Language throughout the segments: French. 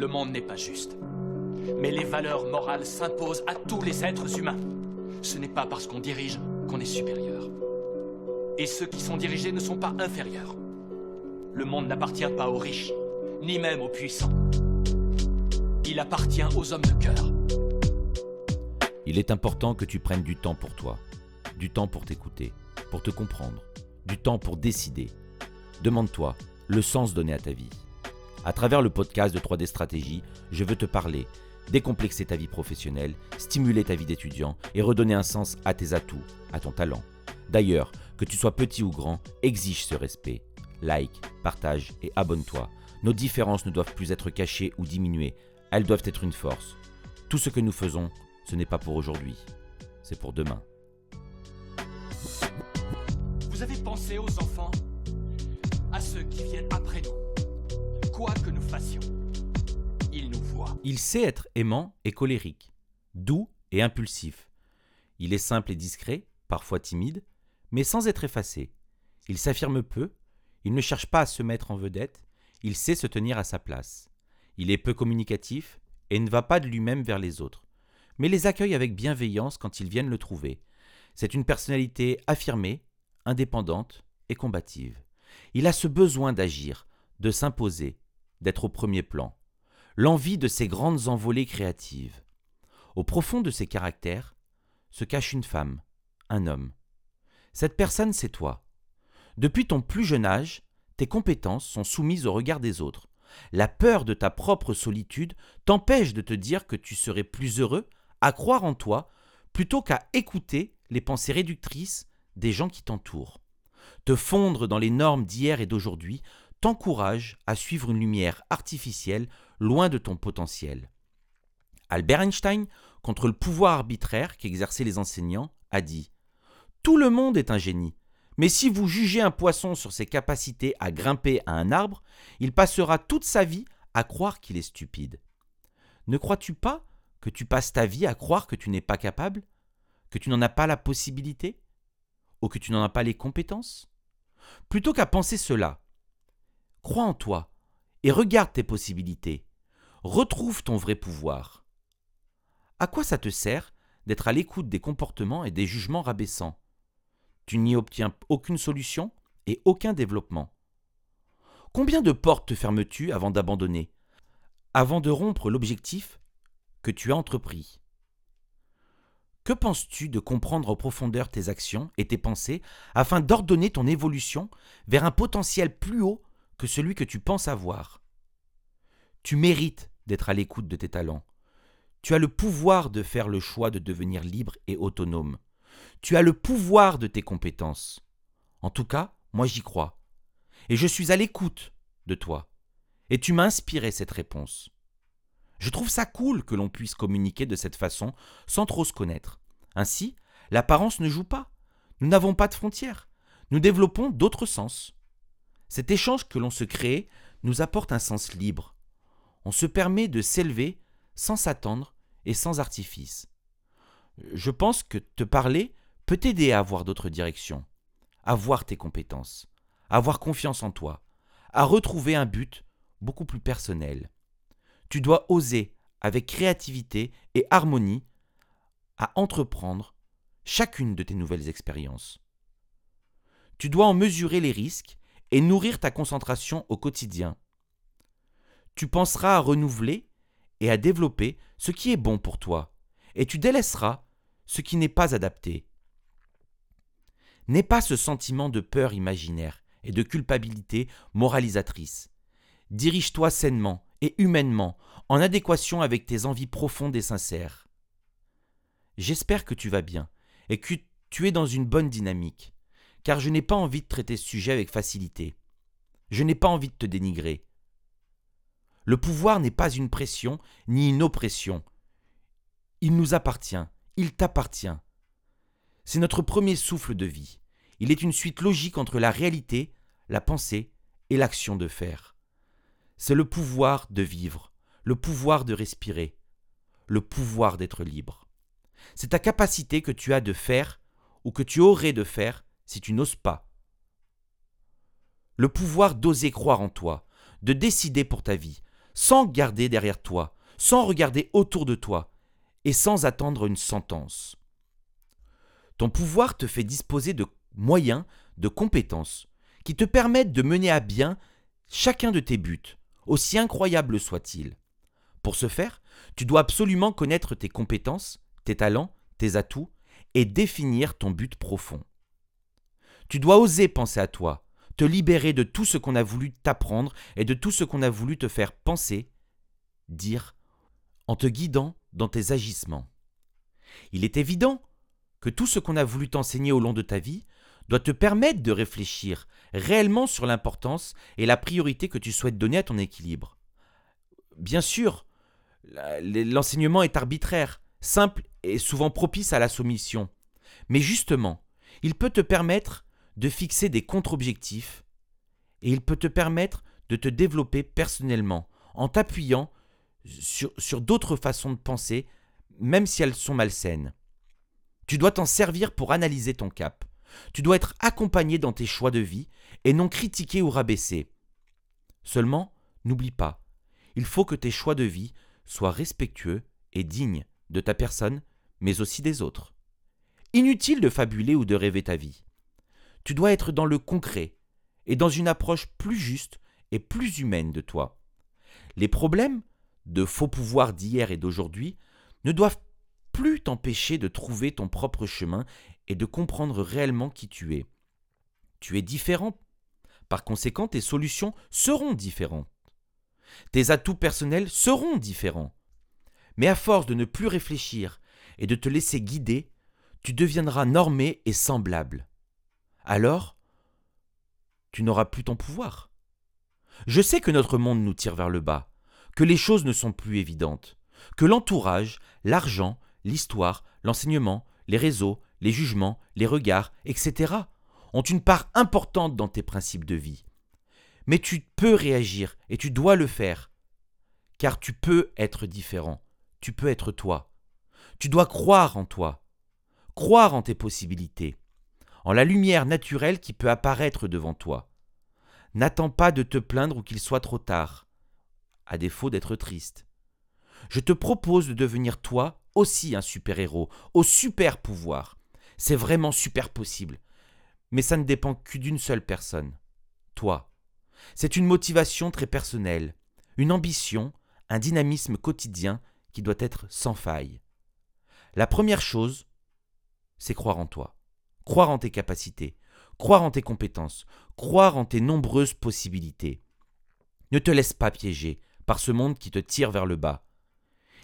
Le monde n'est pas juste. Mais les valeurs morales s'imposent à tous les êtres humains. Ce n'est pas parce qu'on dirige qu'on est supérieur. Et ceux qui sont dirigés ne sont pas inférieurs. Le monde n'appartient pas aux riches, ni même aux puissants. Il appartient aux hommes de cœur. Il est important que tu prennes du temps pour toi, du temps pour t'écouter, pour te comprendre, du temps pour décider. Demande-toi le sens donné à ta vie. À travers le podcast de 3D Stratégie, je veux te parler, décomplexer ta vie professionnelle, stimuler ta vie d'étudiant et redonner un sens à tes atouts, à ton talent. D'ailleurs, que tu sois petit ou grand, exige ce respect. Like, partage et abonne-toi. Nos différences ne doivent plus être cachées ou diminuées, elles doivent être une force. Tout ce que nous faisons, ce n'est pas pour aujourd'hui, c'est pour demain. Vous avez pensé aux enfants? Quoi que nous fassions, ils nous voient. Il sait être aimant et colérique, doux et impulsif. Il est simple et discret, parfois timide, mais sans être effacé. Il s'affirme peu, il ne cherche pas à se mettre en vedette, il sait se tenir à sa place. Il est peu communicatif et ne va pas de lui-même vers les autres, mais les accueille avec bienveillance quand ils viennent le trouver. C'est une personnalité affirmée, indépendante et combative. Il a ce besoin d'agir, de s'imposer, d'être au premier plan, l'envie de ses grandes envolées créatives. Au profond de ses caractères se cache une femme, un homme. Cette personne, c'est toi. Depuis ton plus jeune âge, tes compétences sont soumises au regard des autres. La peur de ta propre solitude t'empêche de te dire que tu serais plus heureux à croire en toi plutôt qu'à écouter les pensées réductrices des gens qui t'entourent. Te fondre dans les normes d'hier et d'aujourd'hui t'encourage à suivre une lumière artificielle loin de ton potentiel. Albert Einstein, contre le pouvoir arbitraire qu'exerçaient les enseignants, a dit Tout le monde est un génie, mais si vous jugez un poisson sur ses capacités à grimper à un arbre, il passera toute sa vie à croire qu'il est stupide. Ne crois-tu pas que tu passes ta vie à croire que tu n'es pas capable Que tu n'en as pas la possibilité Ou que tu n'en as pas les compétences? Plutôt qu'à penser cela, crois en toi et regarde tes possibilités. Retrouve ton vrai pouvoir. À quoi ça te sert d'être à l'écoute des comportements et des jugements rabaissants? Tu n'y obtiens aucune solution et aucun développement. Combien de portes te fermes-tu avant d'abandonner Avant de rompre l'objectif que tu as entrepris? Que penses-tu de comprendre en profondeur tes actions et tes pensées afin d'ordonner ton évolution vers un potentiel plus haut celui que tu penses avoir Tu mérites d'être à l'écoute de tes talents. Tu as le pouvoir de faire le choix de devenir libre et autonome. Tu as le pouvoir de tes compétences. En tout cas, moi j'y crois. Et je suis à l'écoute de toi. Et tu m'as inspiré cette réponse. Je trouve ça cool que l'on puisse communiquer de cette façon sans trop se connaître. Ainsi, l'apparence ne joue pas. Nous n'avons pas de frontières. Nous développons d'autres sens. Cet échange que l'on se crée nous apporte un sens libre. On se permet de s'élever sans s'attendre et sans artifice. Je pense que te parler peut t'aider à avoir d'autres directions, à voir tes compétences, à avoir confiance en toi, à retrouver un but beaucoup plus personnel. Tu dois oser, avec créativité et harmonie, à entreprendre chacune de tes nouvelles expériences. Tu dois en mesurer les risques et nourrir ta concentration au quotidien. Tu penseras à renouveler et à développer ce qui est bon pour toi, et tu délaisseras ce qui n'est pas adapté. N'aie pas ce sentiment de peur imaginaire et de culpabilité moralisatrice. Dirige-toi sainement et humainement, en adéquation avec tes envies profondes et sincères. J'espère que tu vas bien et que tu es dans une bonne dynamique, car je n'ai pas envie de traiter ce sujet avec facilité. Je n'ai pas envie de te dénigrer. Le pouvoir n'est pas une pression ni une oppression. Il nous appartient, il t'appartient. C'est notre premier souffle de vie. Il est une suite logique entre la réalité, la pensée et l'action de faire. C'est le pouvoir de vivre, le pouvoir de respirer, le pouvoir d'être libre. C'est ta capacité que tu as de faire ou que tu aurais de faire si tu n'oses pas. Le pouvoir d'oser croire en toi, de décider pour ta vie, sans regarder derrière toi, sans regarder autour de toi, et sans attendre une sentence. Ton pouvoir te fait disposer de moyens, de compétences, qui te permettent de mener à bien chacun de tes buts, aussi incroyables soient-ils. Pour ce faire, tu dois absolument connaître tes compétences, tes talents, tes atouts, et définir ton but profond. Tu dois oser penser à toi, te libérer de tout ce qu'on a voulu t'apprendre et de tout ce qu'on a voulu te faire penser, dire, en te guidant dans tes agissements. Il est évident que tout ce qu'on a voulu t'enseigner au long de ta vie doit te permettre de réfléchir réellement sur l'importance et la priorité que tu souhaites donner à ton équilibre. Bien sûr, l'enseignement est arbitraire, simple et souvent propice à la soumission. Mais justement, il peut te permettre de fixer des contre-objectifs et il peut te permettre de te développer personnellement en t'appuyant sur, sur d'autres façons de penser, même si elles sont malsaines. Tu dois t'en servir pour analyser ton cap. Tu dois être accompagné dans tes choix de vie et non critiqué ou rabaissé. Seulement, n'oublie pas, il faut que tes choix de vie sois respectueux et digne de ta personne, mais aussi des autres. Inutile de fabuler ou de rêver ta vie. Tu dois être dans le concret et dans une approche plus juste et plus humaine de toi. Les problèmes de faux pouvoirs d'hier et d'aujourd'hui ne doivent plus t'empêcher de trouver ton propre chemin et de comprendre réellement qui tu es. Tu es différent. Par conséquent, tes solutions seront différentes. Tes atouts personnels seront différents. Mais à force de ne plus réfléchir et de te laisser guider, tu deviendras normé et semblable. Alors, tu n'auras plus ton pouvoir. Je sais que notre monde nous tire vers le bas, que les choses ne sont plus évidentes, que l'entourage, l'argent, l'histoire, l'enseignement, les réseaux, les jugements, les regards, etc., ont une part importante dans tes principes de vie. Mais tu peux réagir et tu dois le faire. Car tu peux être différent. Tu peux être toi. Tu dois croire en toi. Croire en tes possibilités. En la lumière naturelle qui peut apparaître devant toi. N'attends pas de te plaindre ou qu'il soit trop tard, à défaut d'être triste. Je te propose de devenir toi aussi un super-héros, au super pouvoir. C'est vraiment super possible. Mais ça ne dépend que d'une seule personne. Toi. C'est une motivation très personnelle, une ambition, un dynamisme quotidien qui doit être sans faille. La première chose, c'est croire en toi, croire en tes capacités, croire en tes compétences, croire en tes nombreuses possibilités. Ne te laisse pas piéger par ce monde qui te tire vers le bas.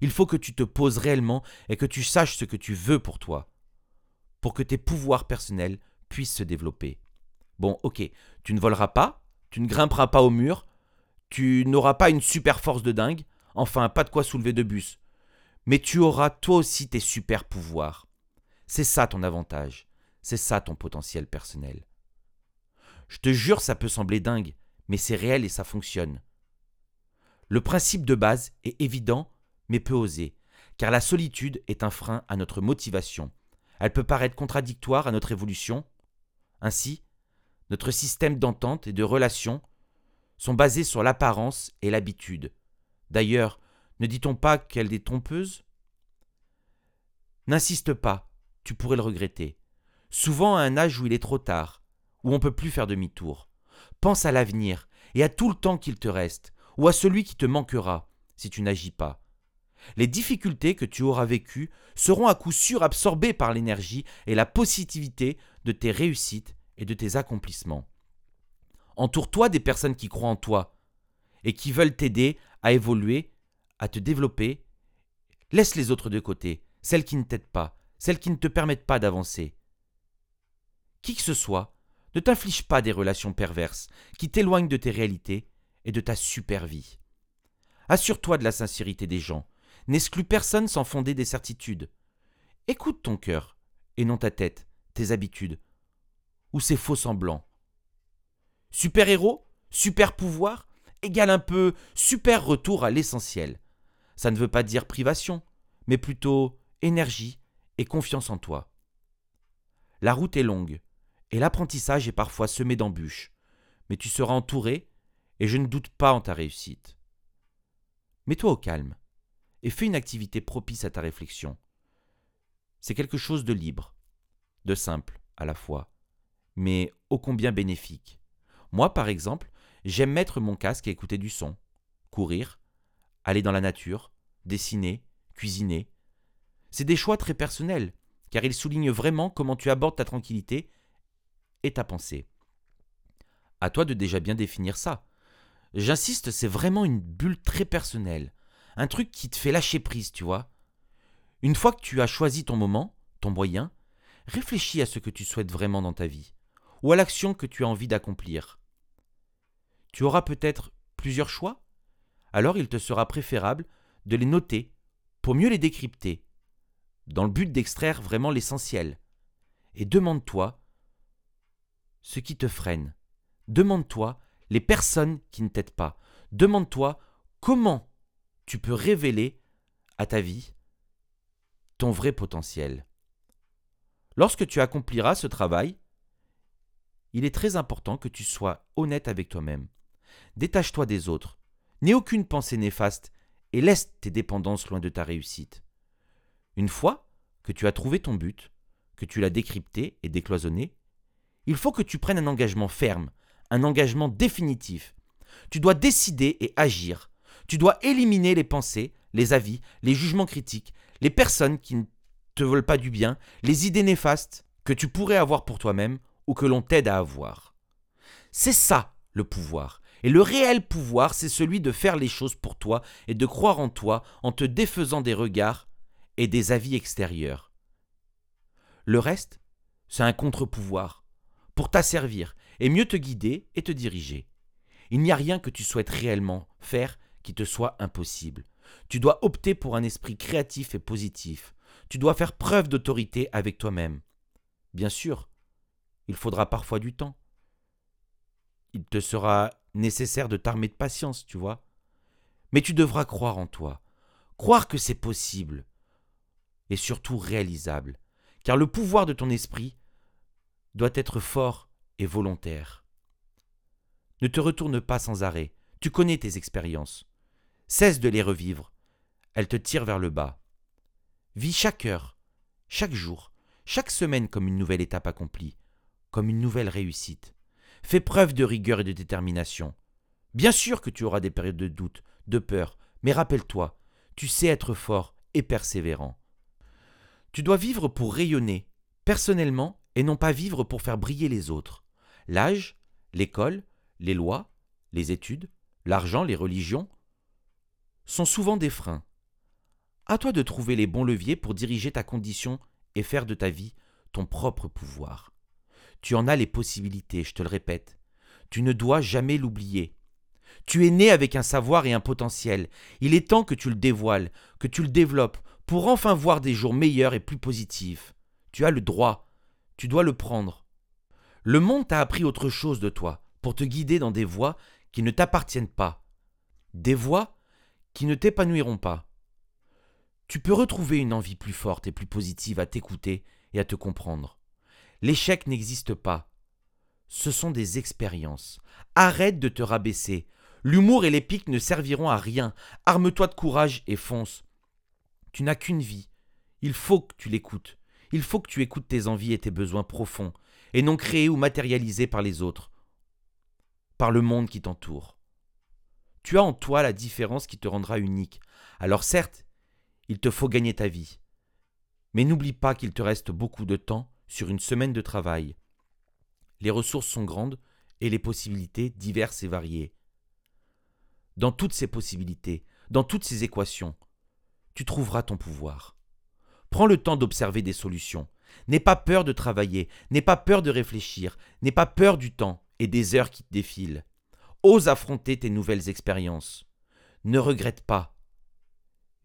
Il faut que tu te poses réellement et que tu saches ce que tu veux pour toi, pour que tes pouvoirs personnels puissent se développer. Bon, ok, tu ne voleras pas, tu ne grimperas pas au mur, tu n'auras pas une super force de dingue, enfin pas de quoi soulever de bus. Mais tu auras toi aussi tes super pouvoirs. C'est ça ton avantage, c'est ça ton potentiel personnel. Je te jure, ça peut sembler dingue, mais c'est réel et ça fonctionne. Le principe de base est évident, mais peu osé, car la solitude est un frein à notre motivation. Elle peut paraître contradictoire à notre évolution. Ainsi, notre système d'entente et de relation sont basés sur l'apparence et l'habitude. D'ailleurs, ne dit-on pas qu'elle est trompeuse? N'insiste pas, tu pourrais le regretter. Souvent à un âge où il est trop tard, où on ne peut plus faire demi-tour. Pense à l'avenir et à tout le temps qu'il te reste, ou à celui qui te manquera si tu n'agis pas. Les difficultés que tu auras vécues seront à coup sûr absorbées par l'énergie et la positivité de tes réussites et de tes accomplissements. Entoure-toi des personnes qui croient en toi et qui veulent t'aider à évoluer, à te développer. Laisse les autres de côté, celles qui ne t'aident pas, celles qui ne te permettent pas d'avancer. Qui que ce soit, ne t'inflige pas des relations perverses qui t'éloignent de tes réalités et de ta super vie. Assure-toi de la sincérité des gens, n'exclus personne sans fonder des certitudes. Écoute ton cœur, et non ta tête, tes habitudes, ou ses faux semblants. Super-héros, super-pouvoir, égale un peu super retour à l'essentiel. Ça ne veut pas dire privation, mais plutôt énergie et confiance en toi. La route est longue, et l'apprentissage est parfois semé d'embûches, mais tu seras entouré, et je ne doute pas en ta réussite. Mets-toi au calme et fais une activité propice à ta réflexion. C'est quelque chose de libre, de simple à la fois, mais ô combien bénéfique. Moi, par exemple, j'aime mettre mon casque et écouter du son, courir, aller dans la nature, dessiner, cuisiner. C'est des choix très personnels, car ils soulignent vraiment comment tu abordes ta tranquillité ta pensée. À toi de déjà bien définir ça. J'insiste, c'est vraiment une bulle très personnelle, un truc qui te fait lâcher prise, tu vois. Une fois que tu as choisi ton moment, ton moyen, réfléchis à ce que tu souhaites vraiment dans ta vie, ou à l'action que tu as envie d'accomplir. Tu auras peut-être plusieurs choix Alors il te sera préférable de les noter pour mieux les décrypter, dans le but d'extraire vraiment l'essentiel. Et demande-toi ce qui te freine. Demande-toi les personnes qui ne t'aident pas. Demande-toi comment tu peux révéler à ta vie ton vrai potentiel. Lorsque tu accompliras ce travail, il est très important que tu sois honnête avec toi-même. Détache-toi des autres. N'aie aucune pensée néfaste et laisse tes dépendances loin de ta réussite. Une fois que tu as trouvé ton but, que tu l'as décrypté et décloisonné, il faut que tu prennes un engagement ferme, un engagement définitif. Tu dois décider et agir. Tu dois éliminer les pensées, les avis, les jugements critiques, les personnes qui ne te veulent pas du bien, les idées néfastes que tu pourrais avoir pour toi-même ou que l'on t'aide à avoir. C'est ça le pouvoir. Et le réel pouvoir, c'est celui de faire les choses pour toi et de croire en toi en te défaisant des regards et des avis extérieurs. Le reste, c'est un contre-pouvoir pour t'asservir et mieux te guider et te diriger. Il n'y a rien que tu souhaites réellement faire qui te soit impossible. Tu dois opter pour un esprit créatif et positif. Tu dois faire preuve d'autorité avec toi-même. Bien sûr, il faudra parfois du temps. Il te sera nécessaire de t'armer de patience, tu vois. Mais tu devras croire en toi, croire que c'est possible, et surtout réalisable, car le pouvoir de ton esprit doit être fort et volontaire. Ne te retourne pas sans arrêt, tu connais tes expériences. Cesse de les revivre, elles te tirent vers le bas. Vis chaque heure, chaque jour, chaque semaine comme une nouvelle étape accomplie, comme une nouvelle réussite. Fais preuve de rigueur et de détermination. Bien sûr que tu auras des périodes de doute, de peur, mais rappelle-toi, tu sais être fort et persévérant. Tu dois vivre pour rayonner, personnellement, et non pas vivre pour faire briller les autres. L'âge, l'école, les lois, les études, l'argent, les religions sont souvent des freins. À toi de trouver les bons leviers pour diriger ta condition et faire de ta vie ton propre pouvoir. Tu en as les possibilités, je te le répète. Tu ne dois jamais l'oublier. Tu es né avec un savoir et un potentiel. Il est temps que tu le dévoiles, que tu le développes, pour enfin voir des jours meilleurs et plus positifs. Tu as le droit, tu dois le prendre. Le monde t'a appris autre chose de toi, pour te guider dans des voies qui ne t'appartiennent pas. Des voies qui ne t'épanouiront pas. Tu peux retrouver une envie plus forte et plus positive à t'écouter et à te comprendre. L'échec n'existe pas. Ce sont des expériences. Arrête de te rabaisser. L'humour et les pics ne serviront à rien. Arme-toi de courage et fonce. Tu n'as qu'une vie. Il faut que tu l'écoutes. Il faut que tu écoutes tes envies et tes besoins profonds, et non créés ou matérialisés par les autres, par le monde qui t'entoure. Tu as en toi la différence qui te rendra unique. Alors certes, il te faut gagner ta vie. Mais n'oublie pas qu'il te reste beaucoup de temps sur une semaine de travail. Les ressources sont grandes et les possibilités diverses et variées. Dans toutes ces possibilités, dans toutes ces équations, tu trouveras ton pouvoir. Prends le temps d'observer des solutions. N'aie pas peur de travailler, n'aie pas peur de réfléchir, n'aie pas peur du temps et des heures qui te défilent. Ose affronter tes nouvelles expériences. Ne regrette pas.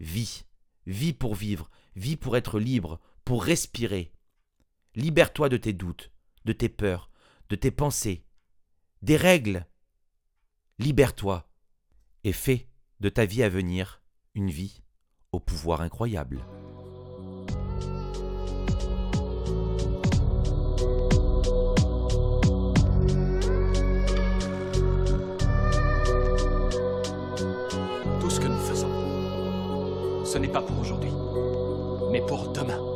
Vis, vis pour vivre, vis pour être libre, pour respirer. Libère-toi de tes doutes, de tes peurs, de tes pensées, des règles. Libère-toi et fais de ta vie à venir une vie au pouvoir incroyable. Ce n'est pas pour aujourd'hui, mais pour demain.